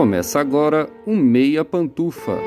Começa agora o Meia Pantufa.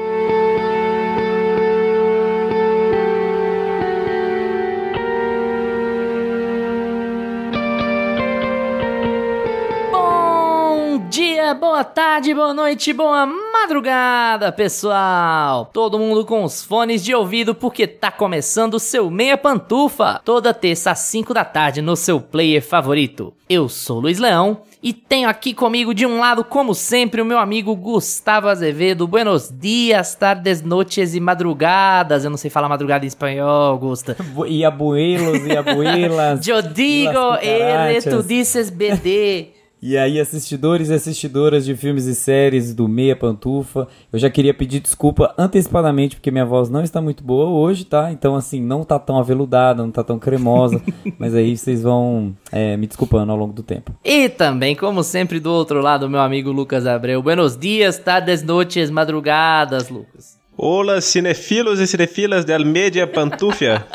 Bom dia, boa tarde, boa noite, boa madrugada, pessoal! Todo mundo com os fones de ouvido porque tá começando o seu Meia Pantufa, toda terça às 5 da tarde no seu player favorito. Eu sou Luiz Leão e tenho aqui comigo de um lado, como sempre, o meu amigo Gustavo Azevedo. Buenos dias, tardes, noites e madrugadas. Eu não sei falar madrugada em espanhol, Gusta. E abuelos e abuelas. Eu digo, ele, tu dices BD. E aí, assistidores e assistidoras de filmes e séries do Meia Pantufa, eu já queria pedir desculpa antecipadamente, porque minha voz não está muito boa hoje, tá? Então, assim, não tá tão aveludada, não tá tão cremosa, mas aí vocês vão é, me desculpando ao longo do tempo. E também, como sempre, do outro lado, meu amigo Lucas Abreu. Buenos dias, tardes, noites, madrugadas, Lucas. Olá, cinefilos e cinefilas del Media Pantufia.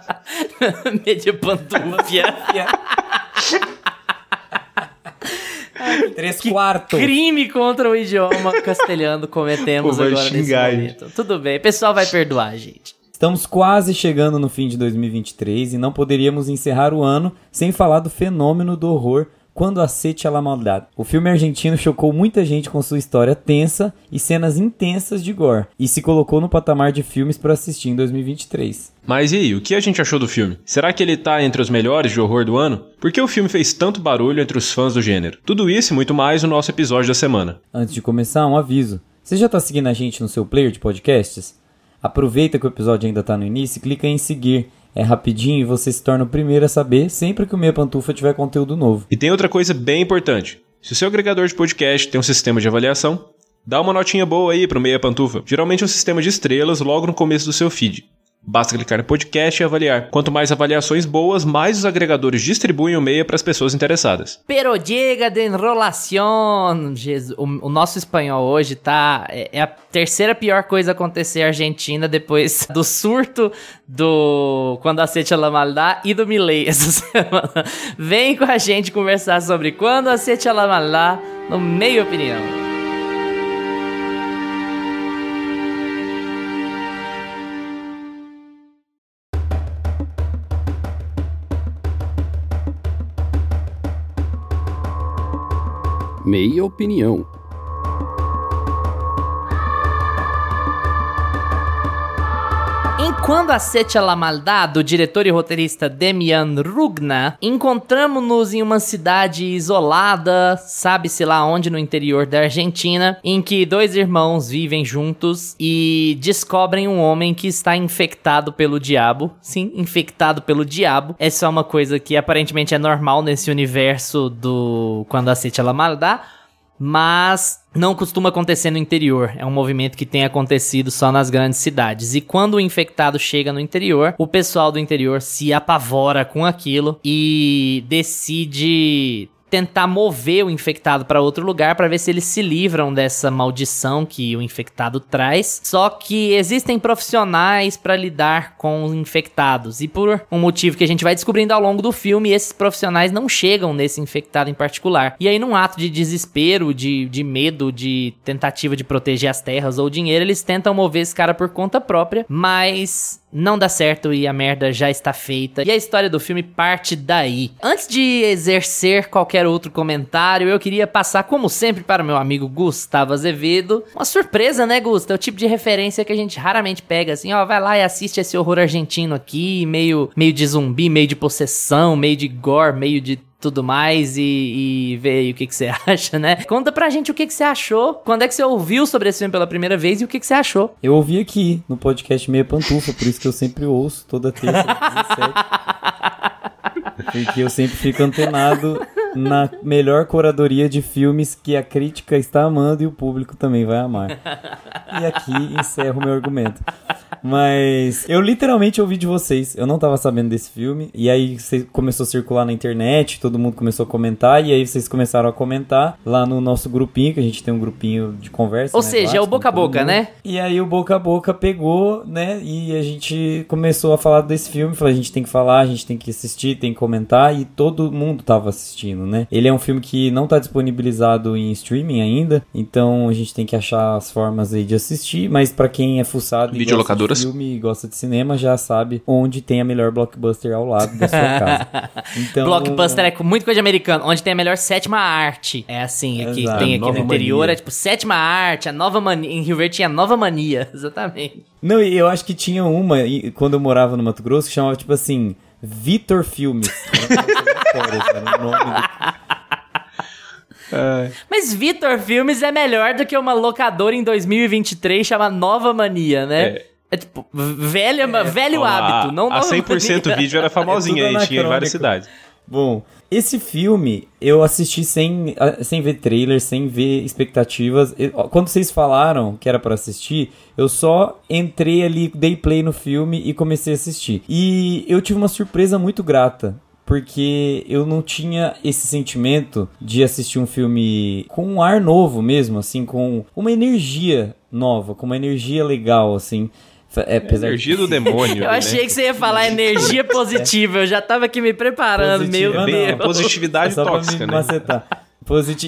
Media Pantufia. Três quartos. Crime contra o idioma castelhano cometemos Pô, agora nesse momento. Tudo bem, o pessoal vai perdoar a gente. Estamos quase chegando no fim de 2023 e não poderíamos encerrar o ano sem falar do fenômeno do horror Quando a la Maldade. O filme argentino chocou muita gente com sua história tensa e cenas intensas de gore e se colocou no patamar de filmes para assistir em 2023. Mas e aí, o que a gente achou do filme? Será que ele tá entre os melhores de horror do ano? Por que o filme fez tanto barulho entre os fãs do gênero? Tudo isso e muito mais no nosso episódio da semana. Antes de começar, um aviso. Você já está seguindo a gente no seu player de podcasts? Aproveita que o episódio ainda está no início e clica em seguir. É rapidinho e você se torna o primeiro a saber sempre que o Meia Pantufa tiver conteúdo novo. E tem outra coisa bem importante. Se o seu agregador de podcast tem um sistema de avaliação, dá uma notinha boa aí pro Meia Pantufa. Geralmente é um sistema de estrelas logo no começo do seu feed. Basta clicar no podcast e avaliar. Quanto mais avaliações boas, mais os agregadores distribuem o meia para as pessoas interessadas. Pero llega de enrolación. Jesus, o, o nosso espanhol hoje tá. É, é a terceira pior coisa a acontecer à Argentina depois do surto do Quando Aceite a la Maldad e do Milley essa semana. Vem com a gente conversar sobre Quando Aceite a la Maldad no Meio Opinião. Meia Opinião. Em Quando a la Maldad, do diretor e roteirista Demian Rugna, encontramos-nos em uma cidade isolada, sabe-se lá onde no interior da Argentina, em que dois irmãos vivem juntos e descobrem um homem que está infectado pelo diabo. Sim, infectado pelo diabo. Essa é uma coisa que aparentemente é normal nesse universo do Quando a la Maldad, mas não costuma acontecer no interior. É um movimento que tem acontecido só nas grandes cidades. E quando o infectado chega no interior, o pessoal do interior se apavora com aquilo e decide tentar mover o infectado para outro lugar para ver se eles se livram dessa maldição que o infectado traz. Só que existem profissionais para lidar com os infectados e por um motivo que a gente vai descobrindo ao longo do filme, esses profissionais não chegam nesse infectado em particular. E aí num ato de desespero, de, de medo, de tentativa de proteger as terras ou dinheiro, eles tentam mover esse cara por conta própria, mas não dá certo e a merda já está feita. E a história do filme parte daí. Antes de exercer qualquer outro comentário, eu queria passar, como sempre, para o meu amigo Gustavo Azevedo. Uma surpresa, né, Gustavo? É o tipo de referência que a gente raramente pega, assim, ó, vai lá e assiste esse horror argentino aqui, meio, meio de zumbi, meio de possessão, meio de gore, meio de tudo mais e, e ver aí o que, que você acha, né? Conta pra gente o que, que você achou, quando é que você ouviu sobre esse filme pela primeira vez e o que, que você achou. Eu ouvi aqui no podcast Meia Pantufa, por isso que eu sempre ouço toda terça, 17. Porque eu sempre fico antenado na melhor curadoria de filmes que a crítica está amando e o público também vai amar. E aqui encerro meu argumento. Mas eu literalmente ouvi de vocês. Eu não tava sabendo desse filme. E aí começou a circular na internet, todo mundo começou a comentar. E aí vocês começaram a comentar lá no nosso grupinho, que a gente tem um grupinho de conversa. Ou né, seja, é o boca a boca, né? E aí o boca a boca pegou, né? E a gente começou a falar desse filme. Falei, a gente tem que falar, a gente tem que assistir, tem que comentar. E todo mundo tava assistindo, né? Ele é um filme que não tá disponibilizado em streaming ainda, então a gente tem que achar as formas aí de assistir, mas para quem é fuçado e gosta de filme e gosta de cinema, já sabe onde tem a melhor blockbuster ao lado da sua casa. Então, Blockbuster é com muito coisa de americano, onde tem a melhor sétima arte. É assim, aqui Exato. tem aqui Nova no interior, mania. é tipo sétima arte, a nova mania. Em Rio Verde tinha nova mania, exatamente. Não, e eu acho que tinha uma, quando eu morava no Mato Grosso, que chamava tipo assim, Vitor Filmes. Era o nome do- Mas Vitor Filmes é melhor do que uma locadora em 2023 chamada Nova Mania, né? É. É, tipo, velha, velho Ó, hábito, não a nova 100% mania. vídeo era famosinha É aí, tinha em várias cidades. Bom, esse filme eu assisti sem, ah, sem ver trailer, sem ver expectativas. Quando vocês falaram que era pra assistir, eu só entrei ali, dei play no filme e comecei a assistir. E eu tive uma surpresa muito grata. Porque eu não tinha esse sentimento de assistir um filme com um ar novo mesmo, assim, com uma energia nova, com uma energia legal, assim. É, apesar Energia do demônio. Eu né? achei que você ia falar energia positiva, eu já tava aqui me preparando, Positiva, meu não. Deus. Positividade É só pra tóxica, me né? macetar.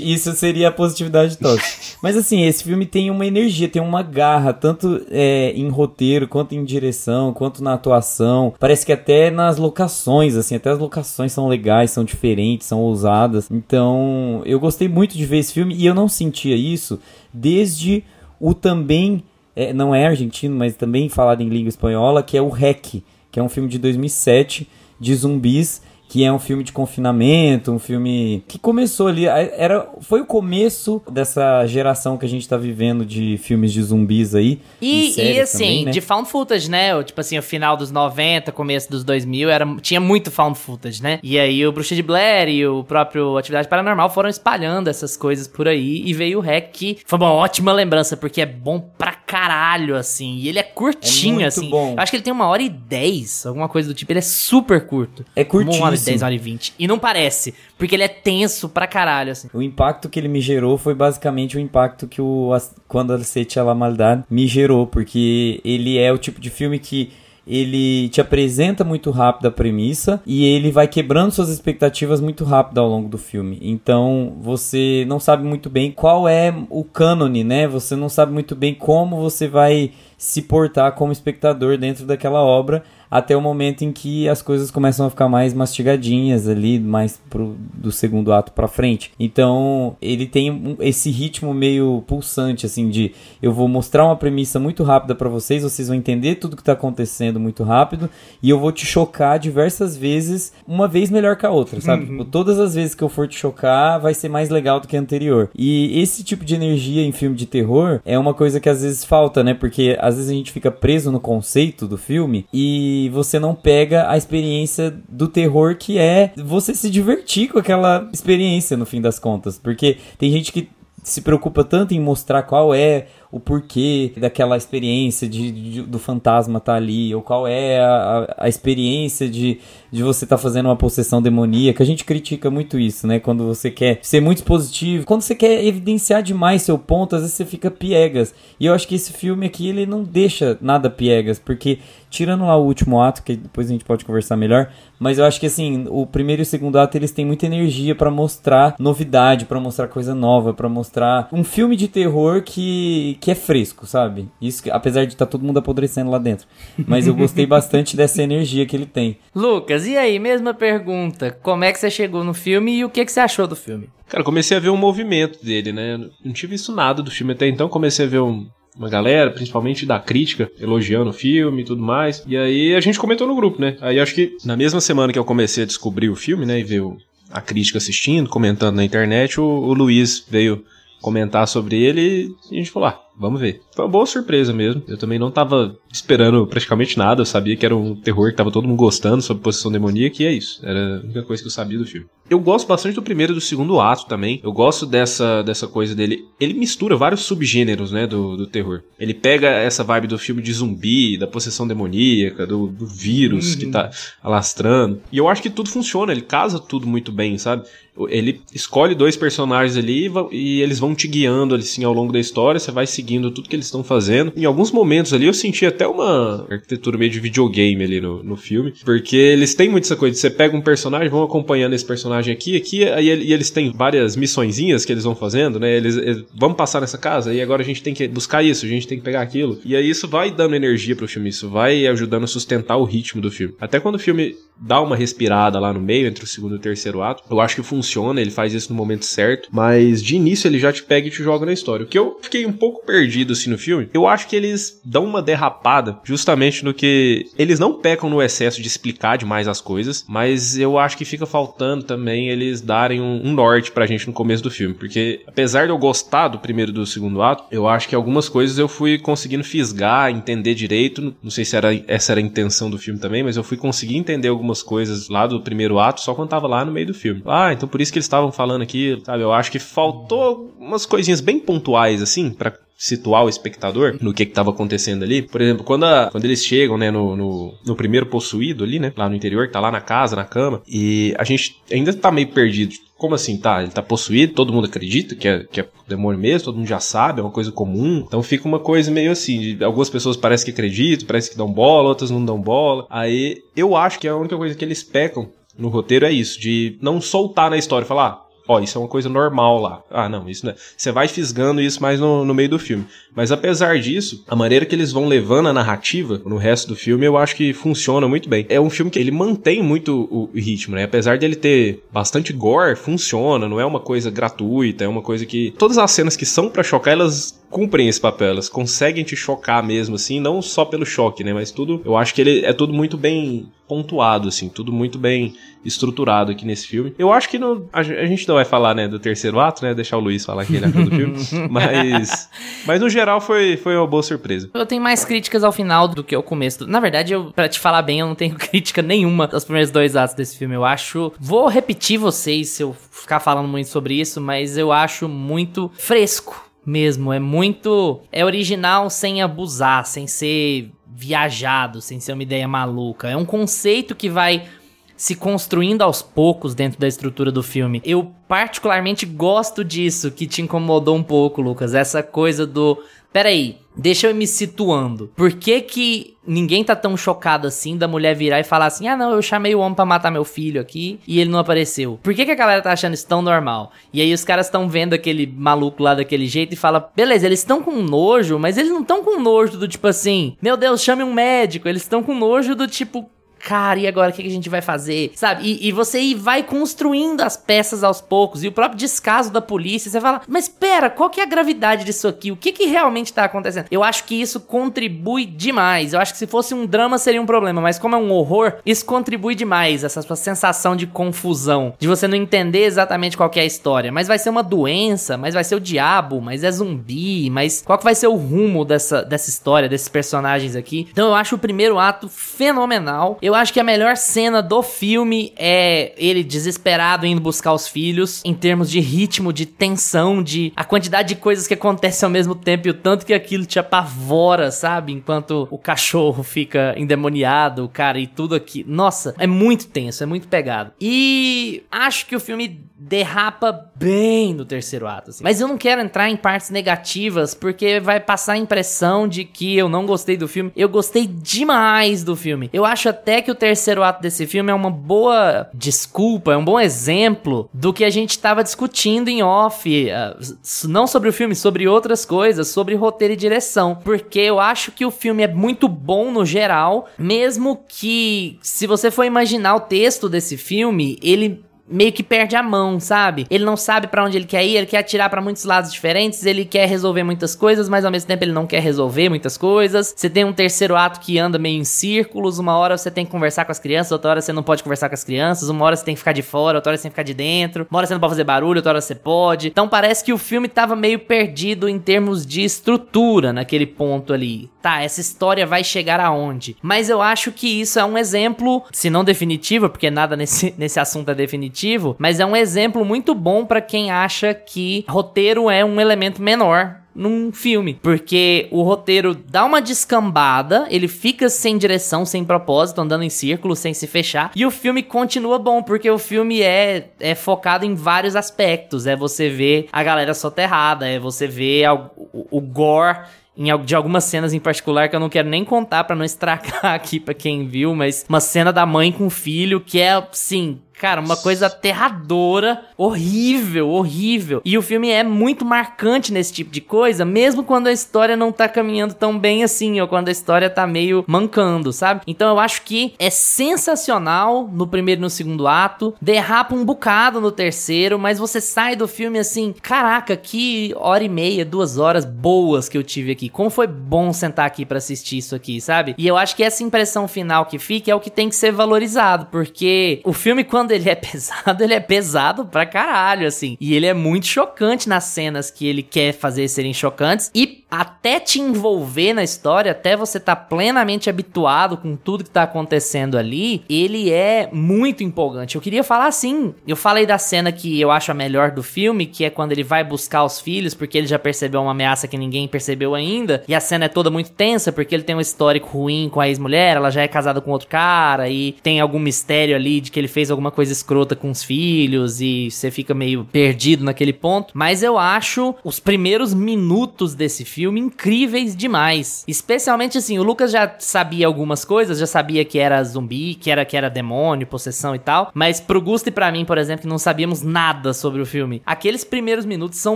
Isso seria a positividade tóxica. Mas assim, esse filme tem uma energia, tem uma garra, tanto é, em roteiro, quanto em direção, quanto na atuação. Parece que até nas locações, assim, até as locações são legais, são diferentes, são ousadas. Então, eu gostei muito de ver esse filme e eu não sentia isso desde o também, é, não é argentino, mas também falado em língua espanhola, que é o REC, que é um filme de 2007 de zumbis que é um filme de confinamento, um filme que começou ali, era foi o começo dessa geração que a gente tá vivendo de filmes de zumbis aí. E, e assim, também, né? de found footage, né? Tipo assim, o final dos 90, começo dos 2000, era, tinha muito found footage, né? E aí o Bruxa de Blair e o próprio Atividade Paranormal foram espalhando essas coisas por aí. E veio o Hack, que foi uma ótima lembrança, porque é bom pra caralho, assim. E ele é curtinho, muito assim. bom. Eu acho que ele tem uma hora e dez, alguma coisa do tipo. Ele é super curto. É curtíssimo. Uma hora e dez, uma hora e vinte. E não parece, porque ele é tenso pra caralho, assim. O impacto que ele me gerou foi basicamente o impacto que o Quando Aceite a la Maldade me gerou, porque ele é o tipo de filme que ele te apresenta muito rápido a premissa e ele vai quebrando suas expectativas muito rápido ao longo do filme. Então você não sabe muito bem qual é o cânone, né? Você não sabe muito bem como você vai se portar como espectador dentro daquela obra até o momento em que as coisas começam a ficar mais mastigadinhas ali, mais pro, do segundo ato pra frente. Então, ele tem um- esse ritmo meio pulsante, assim, de eu vou mostrar uma premissa muito rápida pra vocês, vocês vão entender tudo que tá acontecendo muito rápido, e eu vou te chocar diversas vezes, uma vez melhor que a outra, sabe? Tipo, Todas as vezes que eu for te chocar, vai ser mais legal do que a anterior. E esse tipo de energia em filme de terror é uma coisa que às vezes falta, né? Porque às vezes a gente fica preso no conceito do filme e você não pega a experiência do terror que é você se divertir com aquela experiência no fim das contas. Porque tem gente que se preocupa tanto em mostrar qual é o porquê daquela experiência de, de- do fantasma estar ali, ou qual é a, a- experiência de, de você estar fazendo uma possessão demoníaca. A gente critica muito isso, né? Quando você quer ser muito positivo, quando você quer evidenciar demais seu ponto, às vezes você fica piegas. E eu acho que esse filme aqui, ele não deixa nada piegas, porque tirando lá o último ato, que depois a gente pode conversar melhor, mas eu acho que assim, o primeiro e o segundo ato eles têm muita energia pra mostrar novidade, pra mostrar coisa nova, pra mostrar um filme de terror que, que é fresco, sabe? Isso que, apesar de estar todo mundo apodrecendo lá dentro. Mas eu gostei bastante dessa energia que ele tem. Lucas, e aí, mesma pergunta. Como é que você chegou no filme e o que, que você achou do filme? Cara, comecei a ver um movimento dele, né? Não tive visto nada do filme até então, comecei a ver um- uma galera, principalmente da crítica, elogiando o filme e tudo mais. E aí a gente comentou no grupo, né? Aí acho que na mesma semana que eu comecei a descobrir o filme, né? E ver a crítica assistindo, comentando na internet, o, o Luiz veio comentar sobre ele e a gente falou, ah, vamos ver. Foi uma boa surpresa mesmo. Eu também não tava esperando praticamente nada, eu sabia que era um terror que tava todo mundo gostando sobre possessão demoníaca e é isso. Era a única coisa que eu sabia do filme. Eu gosto bastante do primeiro e do segundo ato também. Eu gosto dessa, dessa coisa dele. Ele mistura vários subgêneros, né, do, do terror. Ele pega essa vibe do filme de zumbi, da possessão demoníaca, do, do vírus que tá alastrando. E eu acho que tudo funciona, ele casa tudo muito bem, sabe? Ele escolhe dois personagens ali e e eles vão te guiando assim ao longo da história, você vai seguindo tudo que eles estão fazendo. Em alguns momentos ali eu senti até até uma arquitetura meio de videogame ali no, no filme, porque eles têm muito essa coisa de você pega um personagem, vão acompanhando esse personagem aqui, aqui, aí e eles têm várias missõezinhas que eles vão fazendo, né? Eles, eles vamos passar nessa casa e agora a gente tem que buscar isso, a gente tem que pegar aquilo. E aí isso vai dando energia pro filme, isso vai ajudando a sustentar o ritmo do filme. Até quando o filme dá uma respirada lá no meio, entre o segundo e o terceiro ato, eu acho que funciona, ele faz isso no momento certo, mas de início ele já te pega e te joga na história. O que eu fiquei um pouco perdido assim no filme, eu acho que eles dão uma derrapada justamente no que eles não pecam no excesso de explicar demais as coisas, mas eu acho que fica faltando também eles darem um, um norte pra gente no começo do filme, porque apesar de eu gostar do primeiro e do segundo ato, eu acho que algumas coisas eu fui conseguindo fisgar, entender direito, não sei se era, essa era a intenção do filme também, mas eu fui conseguir entender algumas coisas lá do primeiro ato só quando tava lá no meio do filme. Ah, então por isso que eles estavam falando aqui, sabe? Eu acho que faltou umas coisinhas bem pontuais, assim, para situar o espectador no que estava acontecendo ali. Por exemplo, quando, a, quando eles chegam, né, no, no, no, primeiro possuído ali, né, lá no interior, que tá lá na casa, na cama, e a gente ainda tá meio perdido. Como assim, tá? Ele tá possuído, todo mundo acredita que é, que é demônio mesmo, todo mundo já sabe, é uma coisa comum. Então fica uma coisa meio assim, algumas pessoas parecem que acreditam, parece que dão bola, outras não dão bola. Aí eu acho que a única coisa que eles pecam no roteiro é isso, de não soltar na história, falar, ah, ó, isso é uma coisa normal lá. Ah, não, isso não é. Você vai fisgando isso mais no, no meio do filme. Mas apesar disso, a maneira que eles vão levando a narrativa no resto do filme, eu acho que funciona muito bem. É um filme que ele mantém muito o ritmo, né? Apesar dele ter bastante gore, funciona, não é uma coisa gratuita, é uma coisa que todas as cenas que são para chocar, elas cumprem esse papel, elas conseguem te chocar mesmo, assim, não só pelo choque, né? Mas tudo, eu acho que ele é tudo muito bem pontuado, assim, tudo muito bem estruturado aqui nesse filme. Eu acho que no, a, a, gente não vai falar, né, do terceiro ato, né? Deixar o Luiz falar que ele achou do filme. Mas, mas no geral foi, foi uma boa surpresa. Eu tenho mais críticas ao final do que ao começo. Na verdade, eu, pra te falar bem, eu não tenho crítica nenhuma aos primeiros dois atos desse filme. Eu acho. Vou repetir vocês se eu ficar falando muito sobre isso, mas eu acho muito fresco mesmo. É muito. É original sem abusar, sem ser viajado, sem ser uma ideia maluca. É um conceito que vai se construindo aos poucos dentro da estrutura do filme. Eu particularmente gosto disso, que te incomodou um pouco, Lucas. Essa coisa do. Peraí, deixa eu me situando. Por que que ninguém tá tão chocado assim da mulher virar e falar assim: ah, não, eu chamei o homem para matar meu filho aqui e ele não apareceu? Por que que a galera tá achando isso tão normal? E aí os caras estão vendo aquele maluco lá daquele jeito e fala: beleza, eles estão com nojo, mas eles não estão com nojo do tipo assim: meu Deus, chame um médico. Eles estão com nojo do tipo: cara, e agora o que, a gente vai fazer? Sabe? E, e você vai construindo as peças aos poucos. E o próprio descaso da polícia, você fala, mas espera, qual que é a gravidade disso aqui? O que que realmente tá acontecendo? Eu acho que isso contribui demais. Eu acho que se fosse um drama seria um problema, mas como é um horror, isso contribui demais. Essa sua sensação de confusão, de você não entender exatamente qual que é a história. Mas vai ser uma doença, mas vai ser o diabo, mas é zumbi, mas qual que vai ser o rumo dessa, dessa história, desses personagens aqui? Então eu acho o primeiro ato fenomenal. Eu acho que a melhor cena do filme é ele desesperado indo buscar os filhos, em termos de ritmo, de tensão, de a quantidade de coisas que acontecem ao mesmo tempo e o tanto que aquilo te apavora, sabe? Enquanto o cachorro fica endemoniado, cara, e tudo aqui. Nossa, é muito tenso, é muito pegado. E acho que o filme derrapa bem no terceiro ato. Assim. Mas eu não quero entrar em partes negativas, porque vai passar a impressão de que eu não gostei do filme. Eu gostei demais do filme. Eu acho até que o terceiro ato desse filme é uma boa desculpa, é um bom exemplo do que a gente estava discutindo em off. Uh, não sobre o filme, sobre outras coisas, sobre roteiro e direção. Porque eu acho que o filme é muito bom no geral, mesmo que, se você for imaginar o texto desse filme, ele meio que perde a mão, sabe? Ele não sabe para onde ele quer ir, ele quer atirar para muitos lados diferentes, ele quer resolver muitas coisas, mas ao mesmo tempo ele não quer resolver muitas coisas. Você tem um terceiro ato que anda meio em círculos, uma hora você tem que conversar com as crianças, outra hora você não pode conversar com as crianças, uma hora você tem que ficar de fora, outra hora você tem que ficar de dentro, uma hora você não pode fazer barulho, outra hora você pode. Então parece que o filme tava meio perdido em termos de estrutura naquele ponto ali. Tá, essa história vai chegar aonde? Mas eu acho que isso é um exemplo, se não definitivo, porque nada nesse, nesse assunto é definitivo mas é um exemplo muito bom para quem acha que roteiro é um elemento menor num filme, porque o roteiro dá uma descambada, ele fica sem direção, sem propósito, andando em círculo, sem se fechar, e o filme continua bom, porque o filme é, é focado em vários aspectos, é você ver a galera soterrada, é você ver o, o, o gore em, de algumas cenas em particular que eu não quero nem contar pra não estragar aqui pra quem viu, mas uma cena da mãe com o filho que é, assim, Cara, uma coisa aterradora, horrível, horrível. E o filme é muito marcante nesse tipo de coisa, mesmo quando a história não tá caminhando tão bem assim, ou quando a história tá meio mancando, sabe? Então eu acho que é sensacional no primeiro e no segundo ato, derrapa um bocado no terceiro, mas você sai do filme assim, caraca, que hora e meia, duas horas boas que eu tive aqui. Como foi bom sentar aqui pra assistir isso aqui, sabe? E eu acho que essa impressão final que fica é o que tem que ser valorizado, porque o filme, quando ele é pesado, ele é pesado pra caralho, assim. E ele é muito chocante nas cenas que ele quer fazer serem chocantes. E até te envolver na história, até você tá plenamente habituado com tudo que tá acontecendo ali, ele é muito empolgante. Eu queria falar assim, eu falei da cena que eu acho a melhor do filme, que é quando ele vai buscar os filhos, porque ele já percebeu uma ameaça que ninguém percebeu ainda, e a cena é toda muito tensa, porque ele tem um histórico ruim com a ex-mulher, ela já é casada com outro cara, e tem algum mistério ali de que ele fez alguma coisa escrota com os filhos, e você fica meio perdido naquele ponto. Mas eu acho os primeiros minutos desse filme incríveis demais. Especialmente assim, o Lucas já sabia algumas coisas, já sabia que era zumbi, que era que era demônio, possessão e tal, mas pro Gusto e pra mim, por exemplo, que não sabíamos nada sobre o filme. Aqueles primeiros minutos são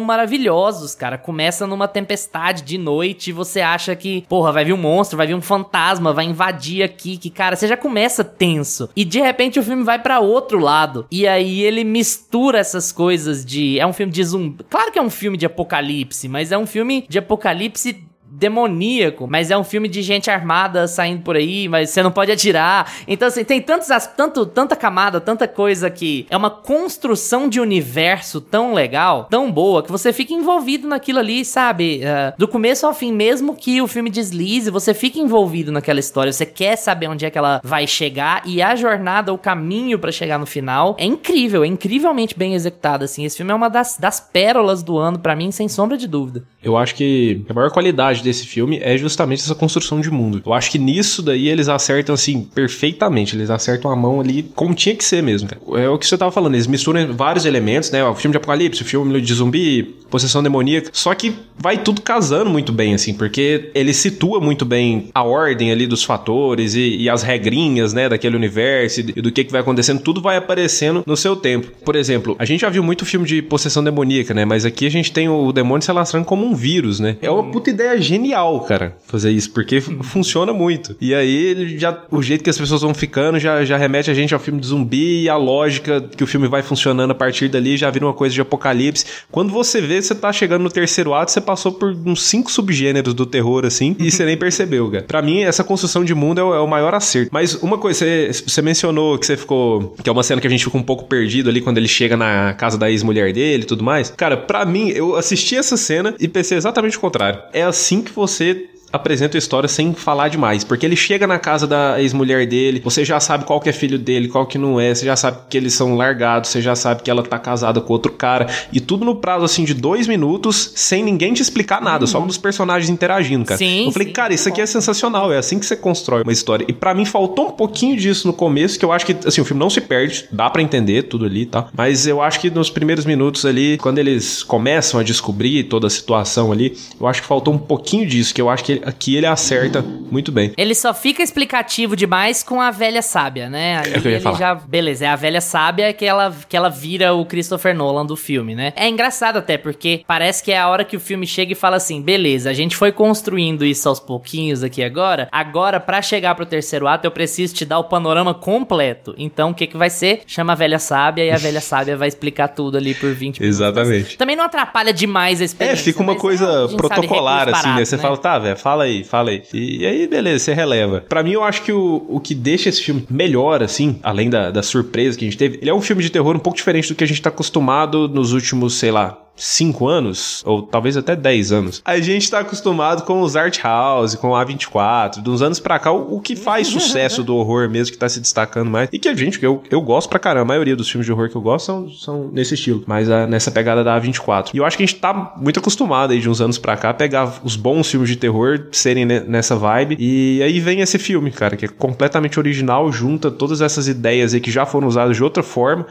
maravilhosos, cara. Começa numa tempestade de noite e você acha que, porra, vai vir um monstro, vai vir um fantasma, vai invadir aqui, que cara, você já começa tenso. E de repente o filme vai pra outro lado. E aí ele mistura essas coisas de é um filme de zumbi. Claro que é um filme de apocalipse, mas é um filme de apocalipse demoníaco, mas é um filme de gente armada saindo por aí, mas você não pode atirar. Então, assim, tem tantos, tanto, tanta camada, tanta coisa que é uma construção de universo tão legal, tão boa, que você fica envolvido naquilo ali, sabe? Ah, do começo ao fim, mesmo que o filme deslize, você fica envolvido naquela história, você quer saber onde é que ela vai chegar e a jornada, o caminho pra chegar no final é incrível, é incrivelmente bem executado, assim. Esse filme é uma das, das pérolas do ano pra mim, sem sombra de dúvida. Eu acho que a maior qualidade desse filme é justamente essa construção de mundo. Eu acho que nisso daí eles acertam, assim, perfeitamente. Eles acertam a mão ali como tinha que ser mesmo. É o que você tava falando, eles misturam vários elementos, né? O filme de apocalipse, o filme de zumbi, possessão demoníaca. Só que vai tudo casando muito bem, assim, porque ele situa muito bem a ordem ali dos fatores e, e as regrinhas, né, daquele universo e do que, que vai acontecendo. Tudo vai aparecendo no seu tempo. Por exemplo, a gente já viu muito filme de possessão demoníaca, né? Mas aqui a gente tem o demônio se alastrando como um vírus, né? É uma puta ideia genial, cara, fazer isso, porque fu- funciona muito. E aí, ele já, o jeito que as pessoas vão ficando já, já remete a gente ao filme de zumbi e a lógica que o filme vai funcionando a partir dali já vira uma coisa de apocalipse. Quando você vê, você tá chegando no terceiro ato, você passou por uns cinco subgêneros do terror, assim, e você nem percebeu, cara. Pra mim, essa construção de mundo é o, é o maior acerto. Mas uma coisa, você, você mencionou que você ficou. que é uma cena que a gente fica um pouco perdido ali quando ele chega na casa da ex-mulher dele e tudo mais. Cara, pra mim, eu assisti essa cena e pensei exatamente o contrário. É assim que você apresenta a história sem falar demais, porque ele chega na casa da ex-mulher dele, você já sabe qual que é filho dele, qual que não é, você já sabe que eles são largados, você já sabe que ela tá casada com outro cara, e tudo no prazo assim de dois minutos, sem ninguém te explicar nada, só dos personagens interagindo, cara. Sim, Eu falei, sim, cara, isso aqui é sensacional, é assim que você constrói uma história. E pra mim faltou um pouquinho disso no começo, que eu acho que assim, o filme não se perde, dá pra entender tudo ali, tá? Mas eu acho que nos primeiros minutos ali, quando eles começam a descobrir toda a situação ali, eu acho que faltou um pouquinho disso, que eu acho que aqui ele acerta muito bem. Ele só fica explicativo demais com a velha sábia, né? Aí É o que eu ia ele falar. já. Beleza, é a velha sábia que ela, que ela vira o Christopher Nolan do filme, né? É engraçado até, porque parece que é a hora que o filme chega e fala assim: beleza, a gente foi construindo isso aos pouquinhos aqui agora. Agora, pra chegar pro terceiro ato, eu preciso te dar o panorama completo. Então, o que que vai ser? Chama a velha sábia e a velha sábia vai explicar tudo ali por 20 minutos. Exatamente. Também não atrapalha demais a É, experiência. fica uma coisa é, a gente sabe, protocolar, assim, né? Você fala, tá, velho, fala aí, fala aí. E, aí, beleza, você releva. Pra mim, eu acho que o, o que deixa esse filme melhor, assim, além da, da surpresa que a gente teve, ele é um filme de terror um pouco diferente do que a gente tá acostumado nos últimos, sei lá, cinco anos, ou talvez até 10 anos. A gente tá acostumado com os Art House, com a A24, de uns anos pra cá, o, o que faz sucesso do horror mesmo, que tá se destacando mais. E que a gente, eu, eu gosto pra caramba, a maioria dos filmes de horror que eu gosto são, são nesse estilo, mas ah, nessa pegada da A24. E eu acho que a gente tá muito acostumado aí de uns anos pra cá a pegar os bons filmes de terror serem ne- nessa vibe. E aí vem esse filme, cara, que é completamente original, junta todas essas ideias aí que já foram usadas de outra forma,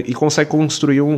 E consegue construir um,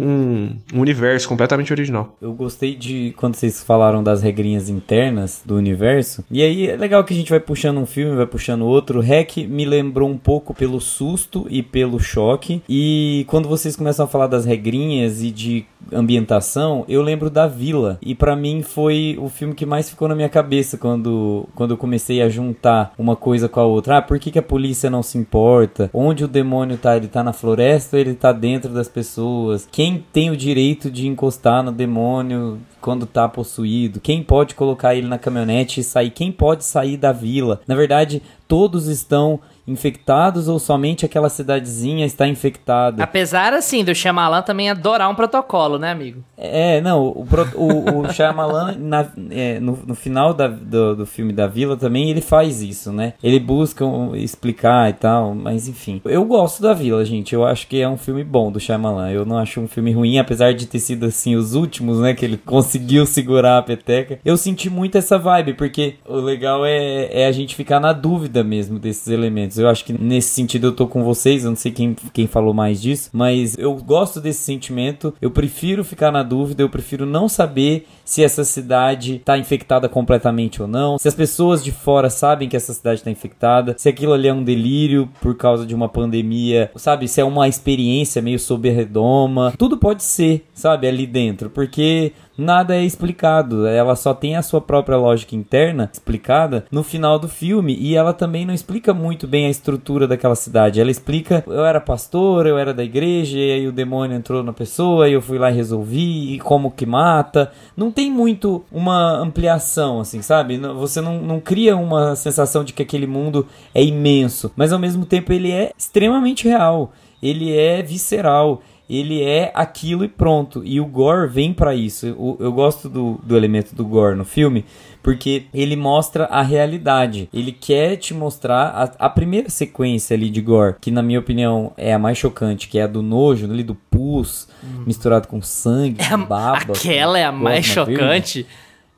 um, universo completamente original. Eu gostei de quando vocês falaram das regrinhas internas do universo. E aí é legal que a gente vai puxando um filme, vai puxando outro. Hack me lembrou um pouco pelo susto e pelo choque. E quando vocês começam a falar das regrinhas e de ambientação, eu lembro da Vila. E para mim foi o filme que mais ficou na minha cabeça quando, quando eu comecei a juntar uma coisa com a outra. Ah, por que, que a polícia não se importa? Onde o demônio tá? Ele tá na floresta ou ele tá dentro das pessoas? Quem tem o direito de encostar no demônio quando tá possuído? Quem pode colocar ele na caminhonete e sair? Quem pode sair da vila? Na verdade, todos estão infectados ou somente aquela cidadezinha está infectada? Apesar, assim, do Shyamalan também adorar um protocolo, né, amigo? É, não, o, o, o Shyamalan, na, é, no, no final da, do, do filme da Vila também, ele faz isso, né? Ele busca explicar e tal, mas enfim. Eu gosto da Vila, gente, eu acho que é um filme bom do Shyamalan, eu não acho um filme ruim, apesar de ter sido, assim, os últimos, né, que ele conseguiu segurar a peteca. Eu senti muito essa vibe, porque o legal é, é a gente ficar na dúvida mesmo desses elementos. Eu acho que nesse sentido eu tô com vocês, eu não sei quem, quem falou mais disso, mas eu gosto desse sentimento. Eu prefiro ficar na dúvida, eu prefiro não saber se essa cidade está infectada completamente ou não, se as pessoas de fora sabem que essa cidade está infectada, se aquilo ali é um delírio por causa de uma pandemia, sabe? Se é uma experiência meio sob redoma. Tudo pode ser, sabe? Ali dentro, porque nada é explicado. Ela só tem a sua própria lógica interna explicada no final do filme. E ela também não explica muito bem a estrutura daquela cidade. Ela explica: eu era pastor, eu era da igreja, e aí o demônio entrou na pessoa, e eu fui lá e resolvi, e como que mata. Não tem muito uma ampliação, assim, sabe? Você não, não cria uma sensação de que aquele mundo é imenso. Mas ao mesmo tempo ele é extremamente real. Ele é visceral ele é aquilo e pronto. E o gore vem para isso. Eu, eu gosto do, do elemento do gore no filme porque ele mostra a realidade. Ele quer te mostrar a, a, primeira sequência ali de gore, que na minha opinião é a mais chocante, que é a do nojo, ali do pus, hum. misturado com sangue, é baba. Aquela é a mais chocante.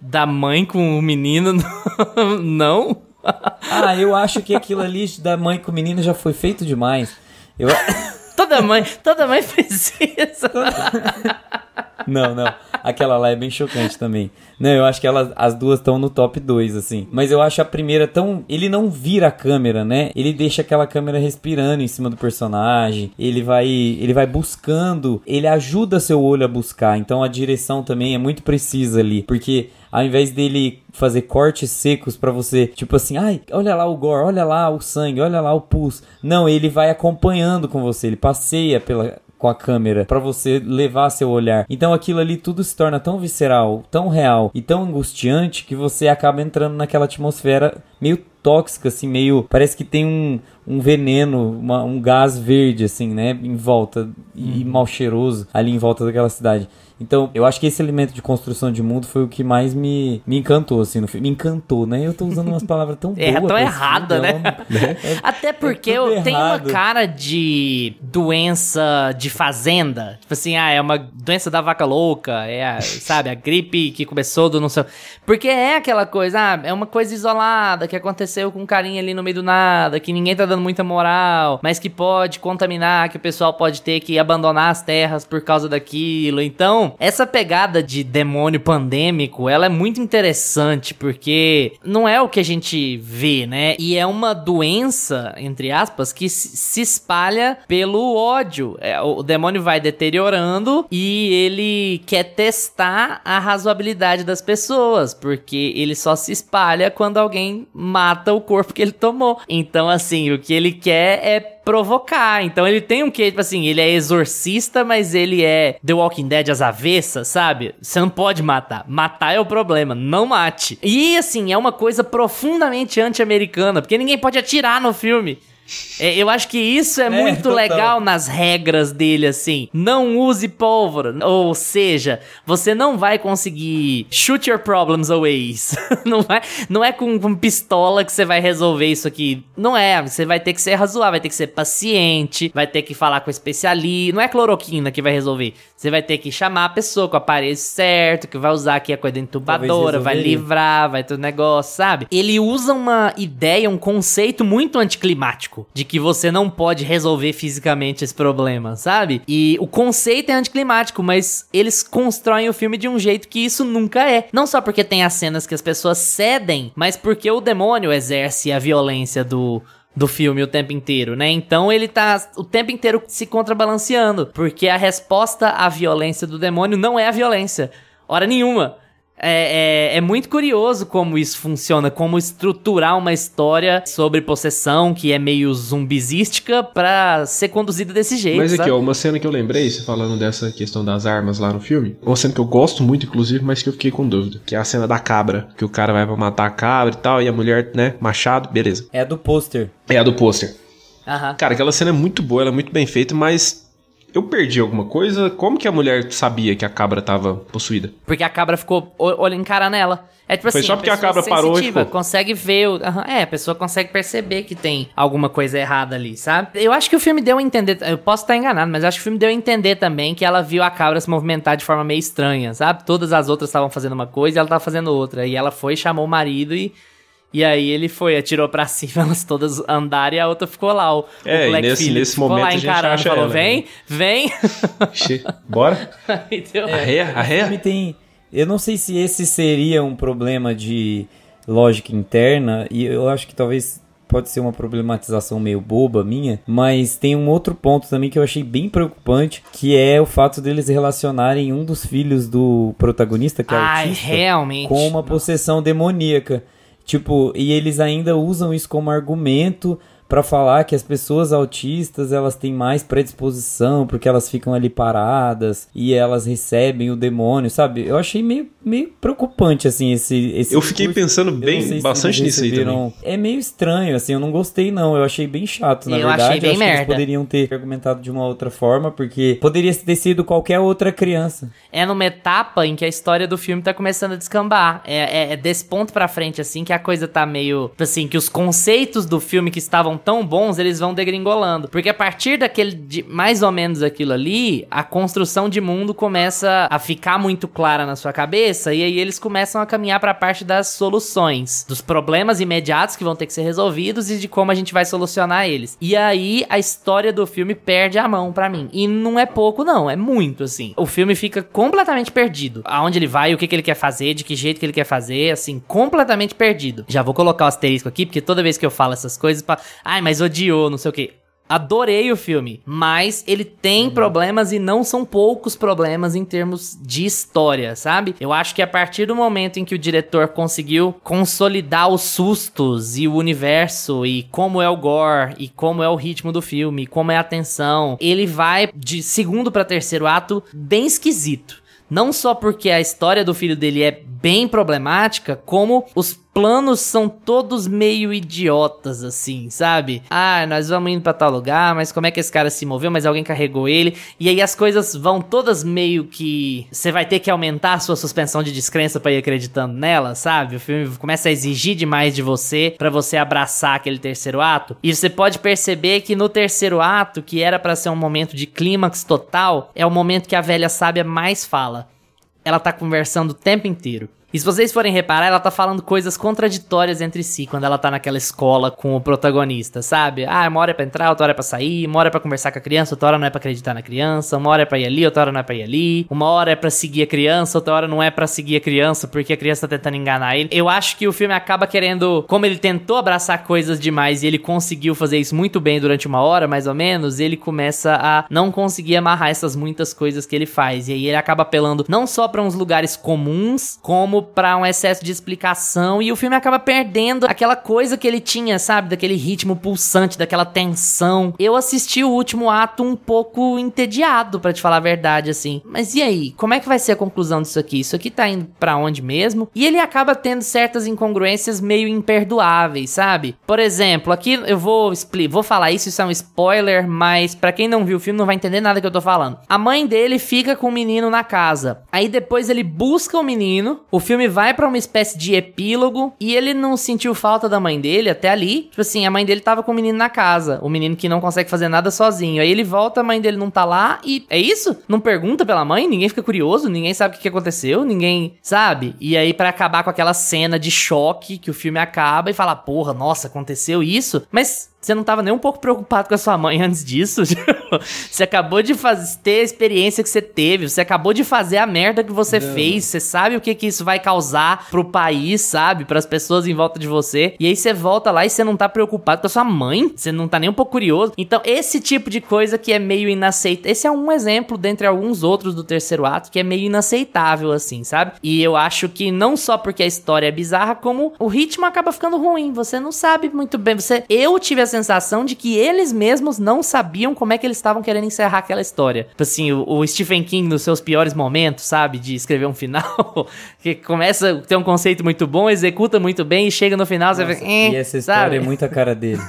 Da mãe com o menino, não? ah, eu acho que aquilo ali da mãe com o menino já foi feito demais. Eu... Toda mãe, toda mãe precisa. Não, não. Aquela lá é bem chocante também. Não, eu acho que elas, as duas estão no top 2, assim. Mas eu acho a primeira tão. Ele não vira a câmera, né? Ele deixa aquela câmera respirando em cima do personagem. Ele vai. Ele vai buscando. Ele ajuda seu olho a buscar. Então a direção também é muito precisa ali. Porque ao invés dele fazer cortes secos para você, tipo assim, ai, olha lá o gore, olha lá o sangue, olha lá o pus. Não, ele vai acompanhando com você, ele passeia pela com a câmera para você levar seu olhar. Então aquilo ali tudo se torna tão visceral, tão real e tão angustiante que você acaba entrando naquela atmosfera meio tóxica, assim, meio. Parece que tem um, um veneno, uma, um gás verde, assim, né? Em volta e uhum. mal cheiroso ali em volta daquela cidade. Então, eu acho que esse elemento de construção de mundo foi o que mais me, me encantou, assim, no filme. Me encantou, né? Eu tô usando umas palavras tão é, boas. É tão errada, né? É, Até porque é eu tenho uma cara de doença de fazenda. Tipo assim, ah, é uma doença da vaca louca, é, a, sabe, a gripe que começou do não sei. Porque é aquela coisa, ah, é uma coisa isolada que aconteceu com um carinha ali no meio do nada, que ninguém tá dando muita moral, mas que pode contaminar, que o pessoal pode ter que abandonar as terras por causa daquilo. Então, essa pegada de demônio pandêmico, ela é muito interessante porque não é o que a gente vê, né? E é uma doença, entre aspas, que se espalha pelo ódio. É, o demônio vai deteriorando e ele quer testar a razoabilidade das pessoas, porque ele só se espalha quando alguém mata o corpo que ele tomou. Então, assim, o que ele quer é provocar. Então ele tem um que, tipo assim, ele é exorcista, mas ele é The Walking Dead às avessas, sabe? Você não pode matar. Matar é o problema, não mate. E assim, é uma coisa profundamente anti-americana, porque ninguém pode atirar no filme. É, eu acho que isso é, é muito total. legal nas regras dele, assim. Não use pólvora. Ou seja, você não vai conseguir shoot your problems away. não, vai, não é com, com, pistola que você vai resolver isso aqui. Não é. Você vai ter que ser razoável, vai ter que ser paciente, vai ter que falar com especialista. Não é cloroquina que vai resolver. Você vai ter que chamar a pessoa com o aparelho certo, que vai usar aqui a coisa entubadora, vai livrar, vai um negócio, sabe? Ele usa uma ideia, um conceito muito anticlimático anticlimático, de que você não pode resolver fisicamente esse problema, sabe? E o conceito é anticlimático, mas eles constroem o filme de um jeito que isso nunca é. Não só porque tem as cenas que as pessoas cedem, mas porque o demônio exerce a violência do do filme o tempo inteiro, né? Então ele tá o tempo inteiro se contrabalanceando, porque a resposta à violência do demônio não é a violência, hora nenhuma. É, é, é, muito curioso como isso funciona, como estruturar uma história sobre possessão que é meio zumbizística pra ser conduzida desse jeito. Mas aqui, sabe? ó, uma cena que eu lembrei, você falando dessa questão das armas lá no filme, uma cena que eu gosto muito, inclusive, mas que eu fiquei com dúvida, que é a cena da cabra, que o cara vai pra matar a cabra e tal, e a mulher, né, machado, beleza. É do pôster. É a do pôster. Aham. Cara, aquela cena é muito boa, ela é muito bem feita, mas eu perdi alguma coisa? Como que a mulher sabia que a cabra tava possuída? Porque a cabra ficou olhando encarando ela. É tipo Foi assim, só porque a pessoa cabra parou e ficou. consegue ver, o- aham, é, a pessoa consegue perceber que tem alguma coisa errada ali, sabe? Eu acho que o filme deu a entender, eu posso estar enganado, mas eu acho que o filme deu a entender também que ela viu a cabra se movimentar de forma meio estranha, sabe? Todas as outras estavam fazendo uma coisa e ela tava fazendo outra, e ela foi, chamou o marido e e aí ele foi, atirou pra cima, elas todas andaram e a outra ficou lá. O, É, o e Black nesse- Phillip nesse ficou momento lá a gente encarando, falou, ela, vem, né? vem. Ixi, Bora? Aí deu- Arreia, O arreia. tem. Eu não sei se esse seria um problema de lógica interna, e eu acho que talvez pode ser uma problematização meio boba minha, mas tem um outro ponto também que eu achei bem preocupante, que é o fato deles relacionarem um dos filhos do protagonista, que é Ai, autista, realmente. com uma possessão demoníaca. Tipo, e eles ainda usam isso como argumento pra falar que as pessoas autistas elas têm mais predisposição porque elas ficam ali paradas e elas recebem o demônio, sabe? Eu achei meio, meio preocupante assim esse, esse Eu fiquei discurso. pensando Eu bem, bastante nisso aí receberam- É meio estranho, assim, eu não gostei não, eu achei bem chato, na Eu verdade. achei bem acho que merda. eles poderiam ter argumentado de uma outra forma, porque poderia ter sido qualquer outra criança. é numa etapa em que a história do filme tá começando a descambar. É, é- é desse ponto pra frente, assim, que a coisa tá meio. Assim, que os conceitos do filme que estavam tão bons, eles vão degringolando. Porque a partir daquele. De, mais ou menos aquilo ali, a construção de mundo começa a ficar muito clara na sua cabeça. E aí eles começam a caminhar pra parte das soluções. Dos problemas imediatos que vão ter que ser resolvidos e de como a gente vai solucionar eles. E aí a história do filme perde a mão pra mim. E não é pouco, não. É muito, assim. O filme fica completamente perdido. Aonde ele vai, o que, que ele quer fazer, de que jeito que ele quer fazer, assim, completamente perdido. Já vou colocar o asterisco aqui, porque toda vez que eu falo essas coisas. Ai, mas odiou, não sei o quê. Adorei o filme, mas ele tem problemas e não são poucos problemas em termos de história, sabe? Eu acho que a partir do momento em que o diretor conseguiu consolidar os sustos e o universo e como é o gore e como é o ritmo do filme, como é a tensão, ele vai de segundo pra terceiro ato bem esquisito. Não só porque a história do filho dele é bem problemática, como os planos são todos meio idiotas, assim, sabe? Ah, nós vamos indo pra tal lugar, mas como é que esse cara se moveu? Mas alguém carregou ele. E aí as coisas vão todas meio que. Você vai ter que aumentar a sua suspensão de descrença pra ir acreditando nela, sabe? O filme começa a exigir demais de você pra você abraçar aquele terceiro ato. E você pode perceber que no terceiro ato, que era pra ser um momento de clímax total, é o momento que a velha sábia mais fala ela tá conversando o tempo inteiro. E se vocês forem reparar, ela tá falando coisas contraditórias entre si quando ela tá naquela escola com o protagonista, sabe? Ah, uma hora é pra entrar, outra hora é pra sair, uma hora é pra conversar com a criança, outra hora não é pra acreditar na criança, uma hora é pra ir ali, outra hora não é pra ir ali, uma hora é pra seguir a criança, outra hora não é pra seguir a criança porque a criança tá tentando enganar ele. Eu acho que o filme acaba querendo, como ele tentou abraçar coisas demais e ele conseguiu fazer isso muito bem durante uma hora, mais ou menos, ele começa a não conseguir amarrar essas muitas coisas que ele faz. E aí ele acaba apelando não só pra uns lugares comuns, como pra um excesso de explicação e o filme acaba perdendo aquela coisa que ele tinha, sabe? Daquele ritmo pulsante, daquela tensão. Eu assisti o último ato um pouco entediado, pra te falar a verdade, assim. Mas e aí? Como é que vai ser a conclusão disso aqui? Isso aqui tá indo pra onde mesmo? E ele acaba tendo certas incongruências meio imperdoáveis, sabe? Por exemplo, aqui eu vou explicar, vou falar isso, isso é um spoiler, mas pra quem não viu o filme não vai entender nada que eu tô falando. A mãe dele fica com o menino na casa. Aí depois ele busca o menino, o filme vai pra uma espécie de epílogo e ele não sentiu falta da mãe dele até ali. Tipo assim, a mãe dele tava com o menino na casa, o menino que não consegue fazer nada sozinho. Aí ele volta, a mãe dele não tá lá e é isso? Não pergunta pela mãe, ninguém fica curioso, ninguém sabe o que, aconteceu, ninguém sabe. E aí para acabar com aquela cena de choque que o filme acaba e fala, porra, nossa, aconteceu isso. Mas você não tava nem um pouco preocupado com a sua mãe antes disso. você acabou de fazer, ter a experiência que você teve. Você acabou de fazer a merda que você não. fez. Você sabe o que, que isso vai causar pro país, sabe? Para as pessoas em volta de você. E aí você volta lá e você não tá preocupado com a sua mãe. Você não tá nem um pouco curioso. Então, esse tipo de coisa que é meio inaceitável. Esse é um exemplo dentre alguns outros do terceiro ato que é meio inaceitável, assim, sabe? E eu acho que não só porque a história é bizarra, como o ritmo acaba ficando ruim. Você não sabe muito bem. Você, eu tive essa sensação de que eles mesmos não sabiam como é que eles estavam querendo encerrar aquela história. Tipo assim, o, o, Stephen King nos seus piores momentos, sabe? De escrever um final, que começa a ter um conceito muito bom, executa muito bem e chega no final Nossa, você fica, eh, E essa história sabe? é muito a cara dele.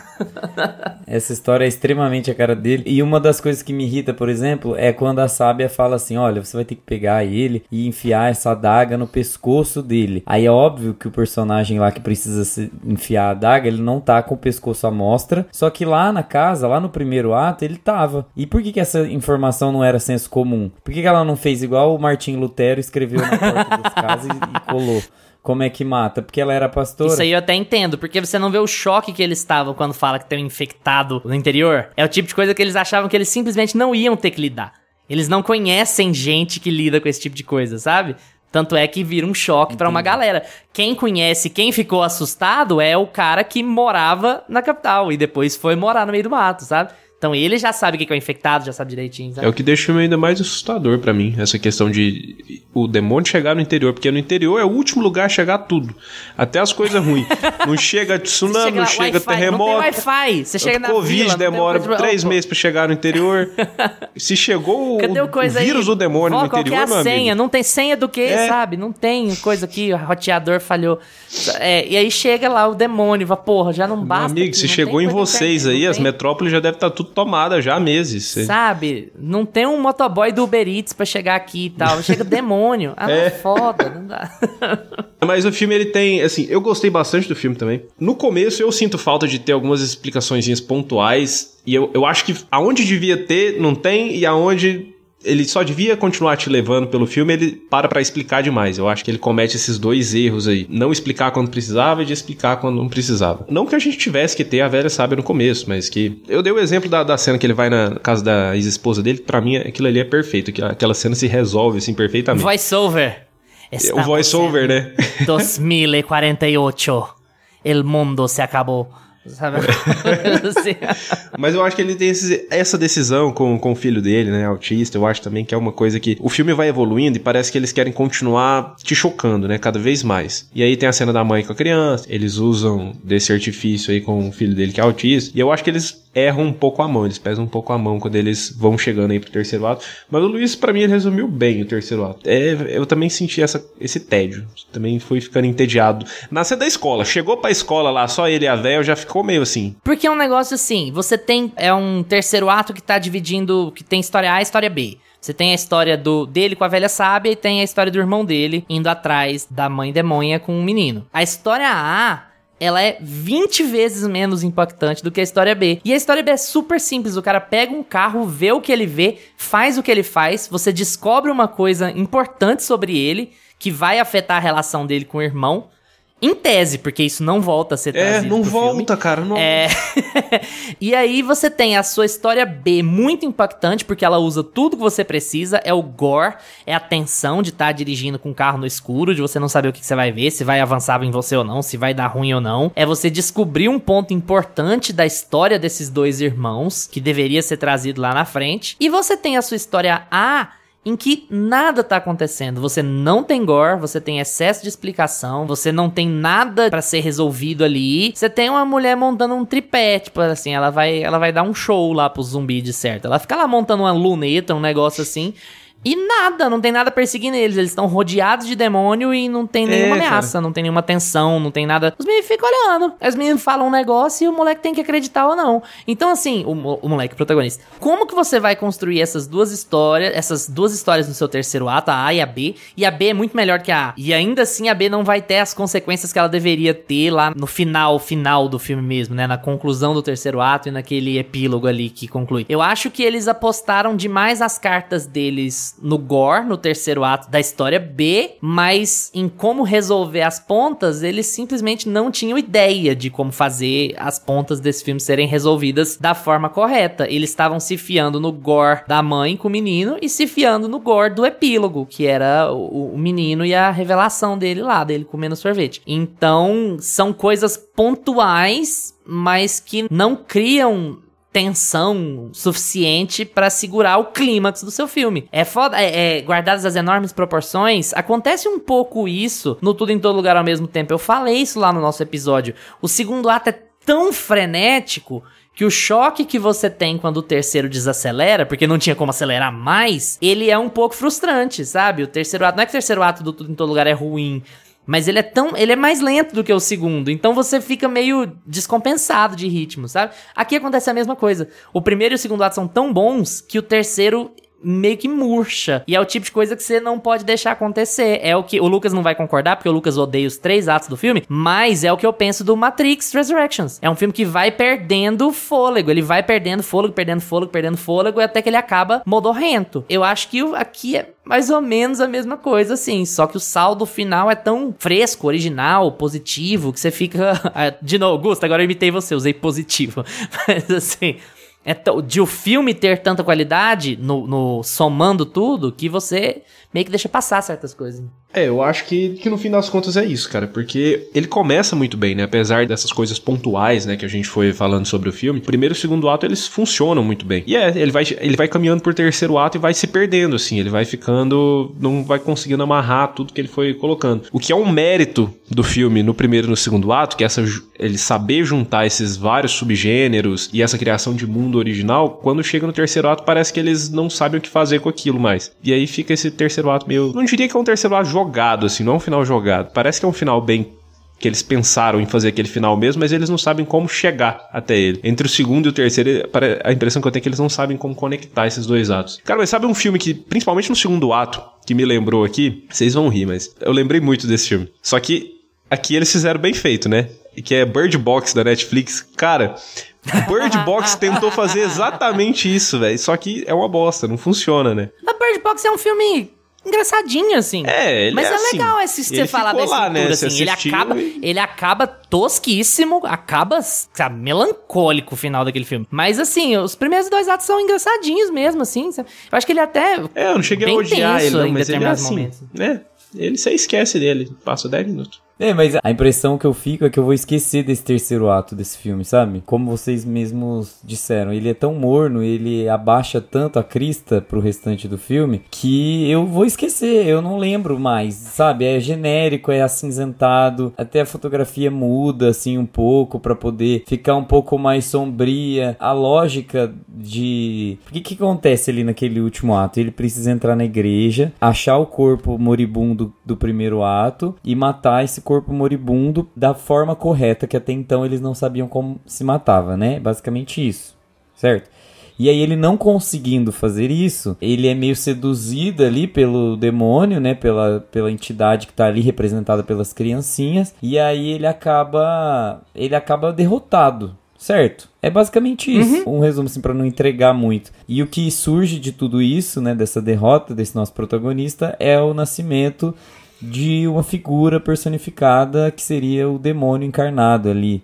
essa história é extremamente a cara dele. E uma das coisas que me irrita, por exemplo, é quando a sábia fala assim: olha, você vai ter que pegar ele e enfiar essa adaga no pescoço dele. Aí é óbvio que o personagem lá que precisa se enfiar a adaga, ele não tá com o pescoço à mostra só que lá na casa, lá no primeiro ato, ele tava. E por que, que essa informação não era senso comum? Por que, que ela não fez igual o Martim Lutero escreveu na porta das casas e, e colou? Como é que mata? Porque ela era pastora. Isso aí eu até entendo, porque você não vê o choque que eles estavam quando fala que tem um infectado no interior. É o tipo de coisa que eles achavam que eles simplesmente não iam ter que lidar. Eles não conhecem gente que lida com esse tipo de coisa, sabe? Tanto é que vira um choque para uma galera. Quem conhece, quem ficou assustado é o cara que morava na capital e depois foi morar no meio do mato, sabe? Então ele já sabe o que é o infectado, já sabe direitinho. Sabe? É o que deixa o filme ainda mais assustador para mim, essa questão de o demônio chegar no interior, porque no interior é o último lugar a chegar tudo. Até as coisas ruins. Não chega tsunami, chega não chega terremoto. Não tem Wi-Fi. Você chega na Covid vila, demora três meses para chegar no interior. Se chegou o, o, o vírus do demônio Vó, no interior, qual é a senha? Amigo? Não tem senha do que, é. sabe? Não tem coisa aqui, o roteador falhou. É, e aí chega lá o demônio, porra, já não basta. Meu amigo, aqui, se chegou em vocês aí, as metrópoles já devem estar tá tudo tomada já há meses. Sabe? Não tem um motoboy do Uber Eats pra chegar aqui e tal. Chega demônio. Ah, é. foda, não dá. Mas o filme, ele tem, assim, eu gostei bastante do filme também. No começo, eu sinto falta de ter algumas explicações pontuais. E eu, eu acho que aonde devia ter, não tem. E aonde ele só devia continuar te levando pelo filme, ele para pra explicar demais. Eu acho que ele comete esses dois erros aí. Não explicar quando precisava e de explicar quando não precisava. Não que a gente tivesse que ter a velha sábia no começo, mas que... Eu dei o exemplo da, da cena que ele vai na casa da ex-esposa dele, pra mim aquilo ali é perfeito, que aquela cena se resolve, assim, perfeitamente. Voice-over. O voice-over, né? 2048. El mundo se acabou. Sabe? Mas eu acho que ele tem esse, essa decisão com, com o filho dele, né? Autista. Eu acho também que é uma coisa que o filme vai evoluindo e parece que eles querem continuar te chocando, né? Cada vez mais. E aí tem a cena da mãe com a criança. Eles usam desse artifício aí com o filho dele que é autista. E eu acho que eles erram um pouco a mão, eles pesam um pouco a mão quando eles vão chegando aí pro terceiro ato. Mas o Luiz, para mim, ele resumiu bem o terceiro ato. É, eu também senti essa, esse tédio. Também fui ficando entediado. Nascer da escola, chegou pra escola lá, só ele e a véia, já ficou meio assim. Porque é um negócio assim, você tem. É um terceiro ato que tá dividindo. que tem história A e história B. Você tem a história do dele com a velha sábia e tem a história do irmão dele indo atrás da mãe demônia com um menino. A história A ela é 20 vezes menos impactante do que a história B. E a história B é super simples. O cara pega um carro, vê o que ele vê, faz o que ele faz, você descobre uma coisa importante sobre ele que vai afetar a relação dele com o irmão. Em tese, porque isso não volta a ser é, trazido É, não volta, filme. cara. Não... É. e aí você tem a sua história B muito impactante, porque ela usa tudo que você precisa. É o gore, é a tensão de estar tá dirigindo com o carro no escuro, de você não saber o que, que você vai ver, se vai avançar em você ou não, se vai dar ruim ou não. É você descobrir um ponto importante da história desses dois irmãos, que deveria ser trazido lá na frente. E você tem a sua história A em que nada tá acontecendo. Você não tem gore, você tem excesso de explicação, você não tem nada para ser resolvido ali. Você tem uma mulher montando um tripé, tipo assim, ela vai, ela vai dar um show lá pro zumbi de certo. Ela fica lá montando uma luneta, um negócio assim. E nada, não tem nada perseguindo eles. Eles estão rodeados de demônio e não tem nenhuma É, cara. ameaça, não tem nenhuma tensão, não tem nada. Os meninos ficam olhando. Aí Os meninos falam um negócio e o moleque tem que acreditar ou não. Então, assim, o, o moleque, o protagonista. Como que você vai construir essas duas histórias, essas duas histórias no seu terceiro ato, a A e a B? E a B é muito melhor que a A. E ainda assim, a B não vai ter as consequências que ela deveria ter lá no final, final do filme mesmo, né? Na conclusão do terceiro ato e naquele epílogo ali que conclui. Eu acho que eles apostaram demais as cartas deles no gore, no terceiro ato da história B, mas em como resolver as pontas, eles simplesmente não tinham ideia de como fazer as pontas desse filme serem resolvidas da forma correta. Eles estavam se fiando no gore da mãe com o menino e se fiando no gore do epílogo, que era o, o menino e a revelação dele lá, dele comendo sorvete. Então, são coisas pontuais, mas que não criam tensão suficiente pra segurar o clímax do seu filme. É foda, é, é, guardadas as enormes proporções, acontece um pouco isso no Tudo em Todo Lugar ao mesmo tempo. Eu falei isso lá no nosso episódio. O segundo ato é tão frenético que o choque que você tem quando o terceiro desacelera, porque não tinha como acelerar mais, ele é um pouco frustrante, sabe? O terceiro ato, não é que o terceiro ato do Tudo em Todo Lugar é ruim, mas ele é tão. Ele é mais lento do que o segundo. Então você fica meio descompensado de ritmo, sabe? Aqui acontece a mesma coisa. O primeiro e o segundo ato são tão bons que o terceiro meio que murcha. E é o tipo de coisa que você não pode deixar acontecer. É o que. O Lucas não vai concordar, porque o Lucas odeia os três atos do filme, mas é o que eu penso do Matrix Resurrections. É um filme que vai perdendo fôlego. Ele vai perdendo fôlego, perdendo fôlego, perdendo fôlego, até que ele acaba modorrento. Eu acho que aqui é mais ou menos a mesma coisa, assim. Só que o saldo final é tão fresco, original, positivo, que você fica. Ah, De novo, Gusto, agora eu imitei você, usei positivo. Mas assim. É de o filme ter tanta qualidade, no, no- somando tudo, que você meio que deixa passar certas coisas. É, eu acho que, que no fim das contas é isso, cara, porque ele começa muito bem, né? Apesar dessas coisas pontuais, né, que a gente foi falando sobre o filme, primeiro e segundo ato eles funcionam muito bem. E é, ele vai, ele vai caminhando por terceiro ato e vai se perdendo, assim, ele vai ficando, não vai conseguindo amarrar tudo que ele foi colocando. O que é um mérito do filme no primeiro e no segundo ato, que é essa, ele saber juntar esses vários subgêneros e essa criação de mundo original, quando chega no terceiro ato parece que eles não sabem o que fazer com aquilo mais. E aí fica esse terceiro ato meio, não diria que é um terceiro ato jogado, assim, não é um final jogado. Parece que é um final bem que eles pensaram em fazer aquele final mesmo, mas eles não sabem como chegar até ele. Entre o segundo e o terceiro, a impressão que eu tenho é que eles não sabem como conectar esses dois atos. Cara, mas sabe um filme que, principalmente no segundo ato, que me lembrou aqui? Vocês vão rir, mas eu lembrei muito desse filme. Só que aqui eles fizeram bem feito, né? Que é Bird Box da Netflix. Cara, Bird Box tentou fazer exatamente isso, velho. Só que é uma bosta, não funciona, né? Mas Bird Box é um filme engraçadinho, assim. É, ele Mas é é, assim, legal esse você falar ficou lá, né? Assim. Ele acaba, e- ele acaba tosquíssimo, acaba, sabe, melancólico o final daquele filme. Mas, assim, os primeiros dois atos são engraçadinhos mesmo, assim. Eu acho que ele até... É, eu não cheguei a odiar ele, não, em mas ele é assim. momentos. né? Ele você esquece dele, passa 10 minutos. É, mas a impressão que eu fico é que eu vou esquecer desse terceiro ato desse filme, sabe? Como vocês mesmos disseram, ele é tão morno, ele abaixa tanto a crista pro restante do filme que eu vou esquecer, eu não lembro mais, sabe? É genérico, é acinzentado, até a fotografia muda assim um pouco pra poder ficar um pouco mais sombria. A lógica de. O que, que acontece ali naquele último ato? Ele precisa entrar na igreja, achar o corpo moribundo do primeiro ato e matar esse corpo moribundo da forma correta, que até então eles não sabiam como se matava, né? Basicamente isso, certo? E aí ele não conseguindo fazer isso, ele é meio seduzido ali pelo demônio, né? Pela, pela entidade que tá ali representada pelas criancinhas. E aí ele acaba. Ele acaba derrotado. Certo? É basicamente isso. Um resumo assim para não entregar muito. E o que surge de tudo isso, né, dessa derrota desse nosso protagonista é o nascimento de uma figura personificada que seria o demônio encarnado ali.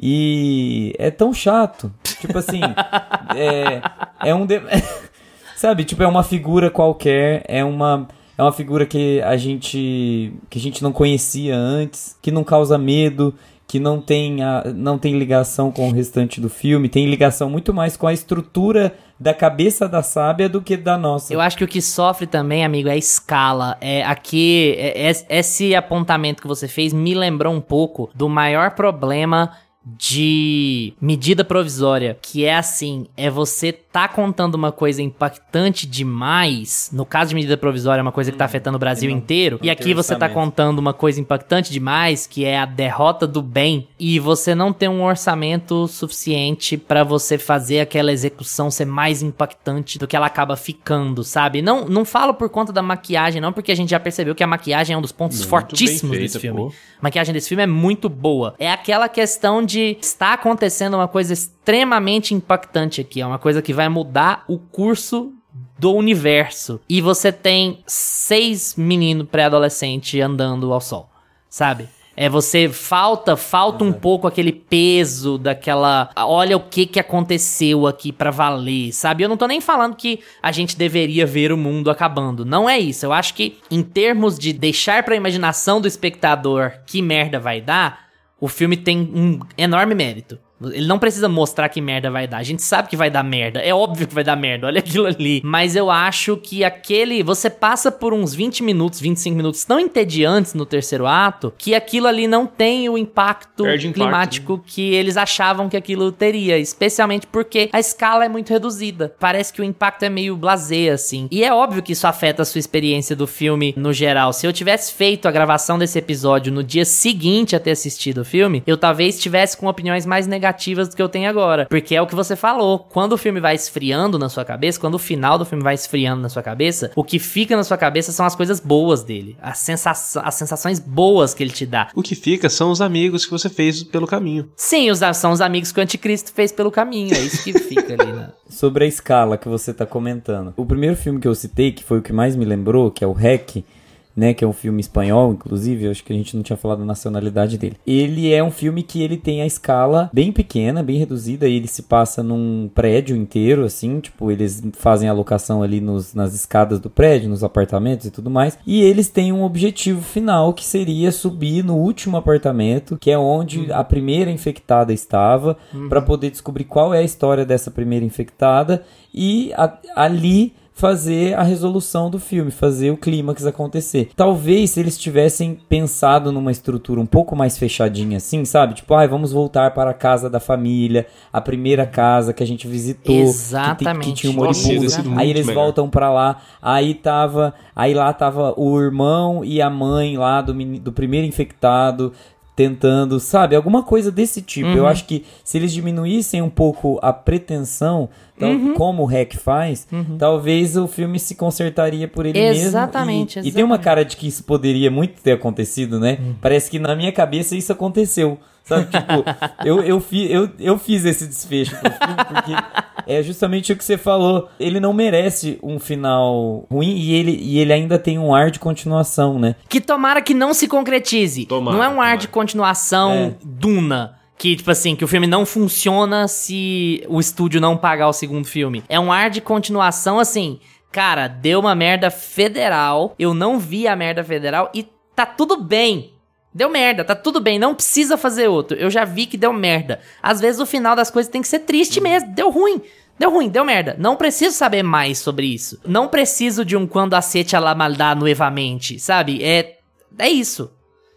E é tão chato. Tipo assim, é, é um. de- Sabe, tipo, é uma figura qualquer, é uma. É uma figura que a gente. que a gente não conhecia antes, que não causa medo, que não tem, a, não tem ligação com o restante do filme, tem ligação muito mais com a estrutura da cabeça da sábia do que da nossa. Eu acho que o que sofre também, amigo, é a escala. É aqui, é- é- esse apontamento que você fez me lembrou um pouco do maior problema de medida provisória, que é assim, é você tá contando uma coisa impactante demais, no caso de medida provisória, é uma coisa que tá afetando o Brasil não- inteiro, e aqui você tá contando uma coisa impactante demais, que é a derrota do bem, e você não tem um orçamento suficiente pra você fazer aquela execução ser mais impactante do que ela acaba ficando, sabe? Não, não falo por conta da maquiagem, não, porque a gente já percebeu que a maquiagem é um dos pontos Muito fortíssimos bem desse feita, filme. pô. A maquiagem desse filme é muito boa. É aquela questão de está acontecendo uma coisa extremamente impactante aqui. É uma coisa que vai mudar o curso do universo. E você tem seis meninos pré-adolescentes andando ao sol, sabe? É você falta, falta um pouco aquele peso daquela, olha o que que aconteceu aqui pra valer, sabe? Eu não tô nem falando que a gente deveria ver o mundo acabando, não é isso. Eu acho que em termos de deixar pra imaginação do espectador que merda vai dar, o filme tem um enorme mérito. Ele não precisa mostrar que merda vai dar. A gente sabe que vai dar merda. É óbvio que vai dar merda. Olha aquilo ali. Mas eu acho que aquele. Você passa por uns 20 minutos, 25 minutos tão entediantes no terceiro ato que aquilo ali não tem o impacto Perde impacto, climático que eles achavam que aquilo teria. Especialmente porque a escala é muito reduzida. Parece que o impacto é meio blasé, assim. E é óbvio que isso afeta a sua experiência do filme no geral. Se eu tivesse feito a gravação desse episódio no dia seguinte a ter assistido o filme, eu talvez tivesse com opiniões mais negativas do que eu tenho agora. Porque é o que você falou. Quando o filme vai esfriando na sua cabeça, quando o final do filme vai esfriando na sua cabeça, o que fica na sua cabeça são as coisas boas dele. As, sensaça as sensações boas que ele te dá. O que fica são os amigos que você fez pelo caminho. Sim, os, são os amigos que o anticristo fez pelo caminho. É isso que fica ali, né? Sobre a escala que você tá comentando. O primeiro filme que eu citei, que foi o que mais me lembrou, que é o REC, né, que é um filme espanhol, inclusive, eu acho que a gente não tinha falado a nacionalidade dele. Ele é um filme que ele tem a escala bem pequena, bem reduzida, e ele se passa num prédio inteiro, assim, tipo, eles fazem a locação ali nos, nas escadas do prédio, nos apartamentos e tudo mais, e eles têm um objetivo final, que seria subir no último apartamento, que é onde a primeira infectada estava, para poder descobrir qual é a história dessa primeira infectada, e a- ali fazer a resolução do filme, fazer o clímax acontecer. Talvez se eles tivessem pensado numa estrutura um pouco mais fechadinha assim, sabe? Tipo, ai, vamos voltar para a casa da família, a primeira casa que a gente visitou, que tem- que, Exatamente. tinha um moribundo. Aí eles melhor. voltam pra lá, aí tava, aí lá tava o irmão e a mãe lá do, do primeiro infectado tentando, sabe, alguma coisa desse tipo. Uhum. Eu acho que se eles diminuíssem um pouco a pretensão, Uhum. como o REC faz, talvez o filme se consertaria por ele mesmo. Exatamente, E, e tem uma exatamente. cara de que isso poderia muito ter acontecido, né? Uhum. Parece que na minha cabeça isso aconteceu. Sabe, tipo, eu, eu, fi, eu, eu fiz esse desfecho pro filme porque é justamente o que você falou. Ele não merece um final ruim e ele, e ele ainda tem um ar de continuação, né? Que tomara que não se concretize. Tomara, não é um ar tomara. de continuação É. Duna. Que, tipo assim, que o filme não funciona se o estúdio não pagar o segundo filme. É um ar de continuação, assim. Cara, deu uma merda federal. Eu não vi a merda federal e tá tudo bem. Deu merda, tá tudo bem, não precisa fazer outro. Eu já vi que deu merda. Às vezes o final das coisas tem que ser triste mesmo. Deu ruim. Deu ruim, deu merda. Não preciso saber mais sobre isso. Não preciso de um quando aceite a la novamente, sabe? É é isso.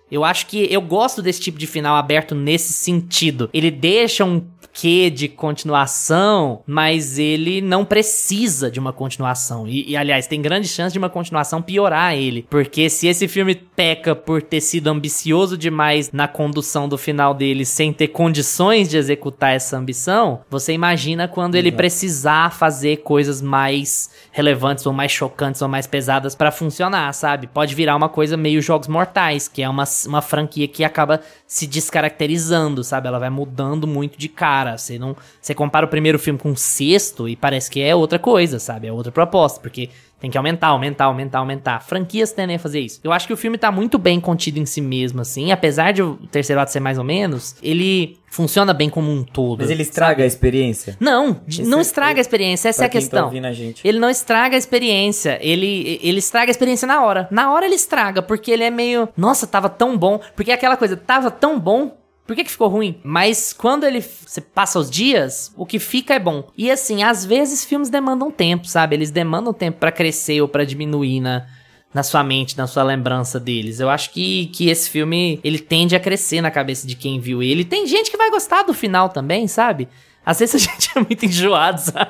Eu acho que eu gosto desse tipo de final aberto nesse sentido. Ele deixa um quê de continuação, mas ele não precisa de uma continuação. E, e, aliás, tem grande chance de uma continuação piorar ele. Porque se esse filme peca por ter sido ambicioso demais na condução do final dele, sem ter condições de executar essa ambição, você imagina quando ele precisar fazer coisas mais relevantes ou mais chocantes ou mais pesadas pra funcionar, sabe? Pode virar uma coisa meio Jogos Mortais, que é uma, uma franquia que acaba se descaracterizando, sabe? Ela vai mudando muito de cara. Você não, você compara o primeiro filme com o sexto e parece que é outra coisa, sabe? É outra proposta, porque tem que aumentar, aumentar, aumentar, aumentar. Franquias tendem a fazer isso. Eu acho que o filme tá muito bem contido em si mesmo, assim. Apesar de o terceiro ato ser mais ou menos, ele funciona bem como um todo. Mas ele estraga a experiência. Não, Esse não é- estraga a experiência, essa Pra é a tá questão. ouvindo a. Ele não estraga a experiência, ele, ele estraga a experiência na hora. Na hora ele estraga, porque ele é meio. Nossa, tava tão bom. Porque é aquela coisa, tava tão bom. Por que, que ficou ruim? Mas quando ele você passa os dias, o que fica é bom. E assim, às vezes filmes demandam tempo, sabe? Eles demandam tempo pra crescer ou pra diminuir na, na sua mente, na sua lembrança deles. Eu acho que, que esse filme, ele tende a crescer na cabeça de quem viu ele. Tem gente que vai gostar do final também, sabe? Às vezes a gente é muito enjoado, sabe?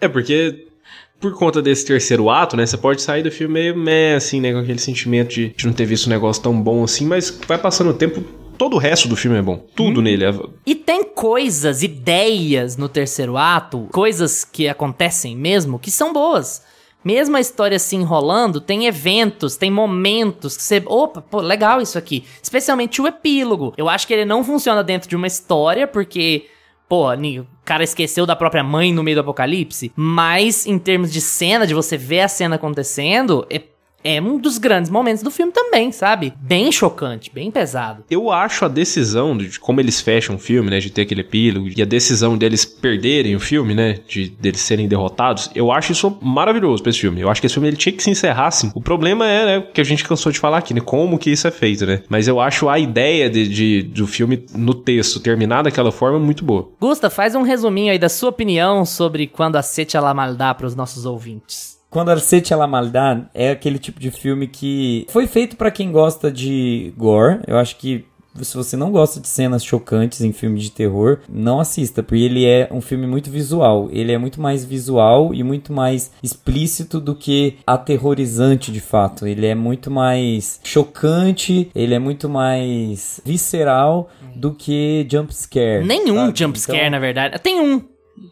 É porque por conta desse terceiro ato, né? Você pode sair do filme meio meh, assim, né? Com aquele sentimento de, de não ter visto um negócio tão bom assim, mas vai passando o tempo. Todo o resto do filme é bom. Tudo nele. É... E tem coisas, ideias no terceiro ato, coisas que acontecem mesmo, que são boas. Mesmo a história se enrolando, tem eventos, tem momentos que você. Opa, pô, legal isso aqui. Especialmente o epílogo. Eu acho que ele não funciona dentro de uma história, porque. Pô, o cara esqueceu da própria mãe no meio do apocalipse. Mas, em termos de cena, de você ver a cena acontecendo, é é um dos grandes momentos do filme também, sabe? Bem chocante, bem pesado. Eu acho a decisão de como eles fecham o filme, né? De ter aquele epílogo, e a decisão deles perderem o filme, né? De deles serem derrotados. Eu acho isso maravilhoso pra esse filme. Eu acho que esse filme ele tinha que se encerrar assim. O problema é, né? Que a gente cansou de falar aqui, né? Como que isso é feito, né? Mas eu acho a ideia de, de do filme no texto terminar daquela forma muito boa. Gusta, faz um resuminho aí da sua opinião sobre quando a Sete a la maldá para os nossos ouvintes. Quando Arcete a la Maldad é aquele tipo de filme que foi feito para quem gosta de gore. Eu acho que se você não gosta de cenas chocantes em filme de terror, não assista, porque ele é um filme muito visual. Ele é muito mais visual e muito mais explícito do que aterrorizante de fato. Ele é muito mais chocante, ele é muito mais visceral do que jump scare. Nenhum sabe? jump scare, então, na verdade. Tem um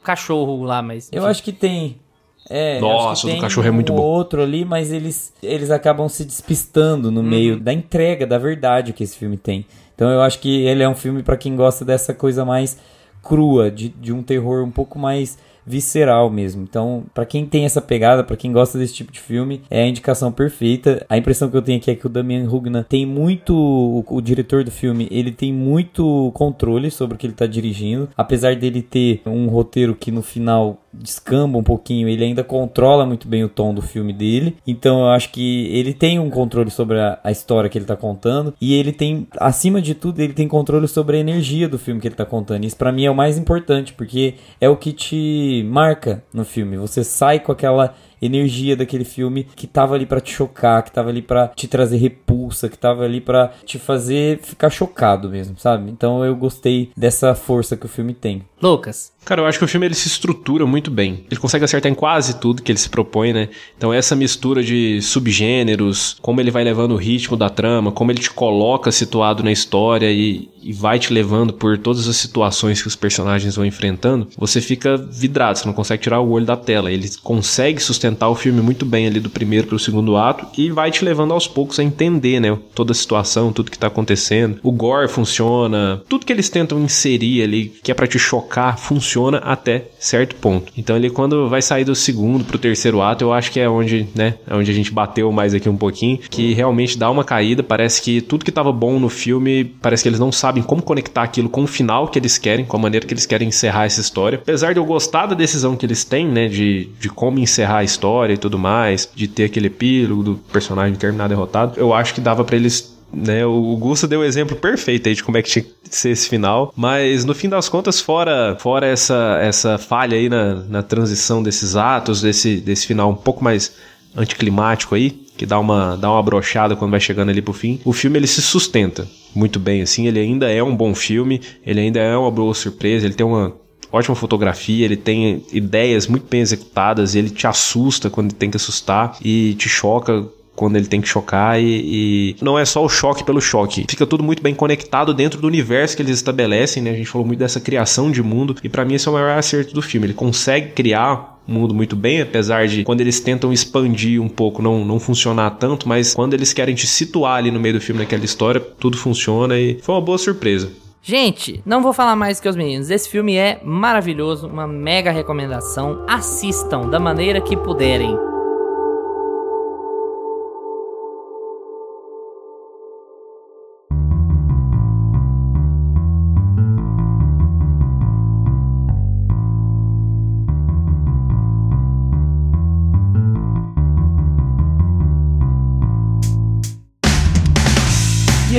cachorro lá, mas. Eu acho que tem. É, Nossa, o do cachorro é muito um bom. outro ali, mas eles, eles acabam se despistando no hum. meio da entrega, da verdade que esse filme tem. Então eu acho que ele é um filme para quem gosta dessa coisa mais crua, de, de um terror um pouco mais visceral mesmo. Então, para quem tem essa pegada, para quem gosta desse tipo de filme, é a indicação perfeita. A impressão que eu tenho aqui é que o Damien Rugna tem muito o, o diretor do filme, ele tem muito controle sobre o que ele tá dirigindo, apesar dele ter um roteiro que no final descamba um pouquinho, ele ainda controla muito bem o tom do filme dele. Então eu acho que ele tem um controle sobre a, a história que ele tá contando e ele tem, acima de tudo, ele tem controle sobre a energia do filme que ele tá contando. Isso para mim é o mais importante, porque é o que te marca no filme. Você sai com aquela energia daquele filme que tava ali para te chocar, que tava ali para te trazer repulsa, que tava ali para te fazer ficar chocado mesmo, sabe? Então eu gostei dessa força que o filme tem. Lucas, Cara, eu acho que o filme ele se estrutura muito bem. Ele consegue acertar em quase tudo que ele se propõe, né? Então essa mistura de subgêneros, como ele vai levando o ritmo da trama, como ele te coloca situado na história e, e vai te levando por todas as situações que os personagens vão enfrentando, você fica vidrado, você não consegue tirar o olho da tela. Ele consegue sustentar o filme muito bem ali do primeiro pro segundo ato e vai te levando aos poucos a entender, né? Toda a situação, tudo que tá acontecendo. O gore funciona, tudo que eles tentam inserir ali, que é para te chocar, funciona até certo ponto. Então ele quando vai sair do segundo pro terceiro ato, eu acho que é onde, né, é onde a gente bateu mais aqui um pouquinho, que realmente dá uma caída, parece que tudo que tava bom no filme, parece que eles não sabem como conectar aquilo com o final que eles querem, com a maneira que eles querem encerrar essa história. Apesar de eu gostar da decisão que eles têm, né, de, de como encerrar a história e tudo mais, de ter aquele epílogo do personagem terminar derrotado, eu acho que dava para eles né? O Gusto deu o exemplo perfeito aí de como é que tinha que ser esse final, mas no fim das contas, fora, fora essa, essa falha aí na, na transição desses atos, desse, desse final um pouco mais anticlimático aí, que dá uma, dá uma brochada quando vai chegando ali pro fim, o filme ele se sustenta muito bem, assim, ele ainda é um bom filme, ele ainda é uma boa surpresa, ele tem uma ótima fotografia, ele tem ideias muito bem executadas, ele te assusta quando tem que assustar e te choca quando ele tem que chocar e, e, não é só o choque pelo choque. Fica tudo muito bem conectado dentro do universo que eles estabelecem, né? A gente falou muito dessa criação de mundo e para mim esse é o maior acerto do filme. Ele consegue criar mundo muito bem, apesar de quando eles tentam expandir um pouco não, não funcionar tanto, mas quando eles querem te situar ali no meio do filme naquela história, tudo funciona e foi uma boa surpresa. Gente, não vou falar mais que os meninos. Esse filme é maravilhoso, uma mega recomendação. Assistam da maneira que puderem.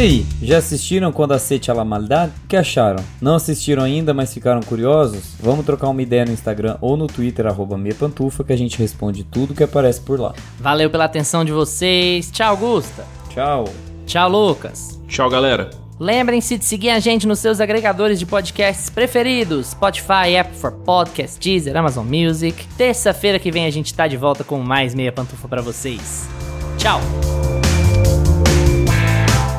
aí, já assistiram Quando Acete a La Maldade? O que acharam? Não assistiram ainda, mas ficaram curiosos? Vamos trocar uma ideia no Instagram ou no Twitter, arroba mepantufa, que a gente responde tudo que aparece por lá. Valeu pela atenção de vocês. Tchau, Augusta. Tchau. Tchau, Lucas. Tchau, galera. Lembrem-se de seguir a gente nos seus agregadores de podcasts preferidos: Spotify, App for Podcast, Deezer, Amazon Music. Terça-feira que vem a gente tá de volta com mais meia pantufa para vocês. Tchau.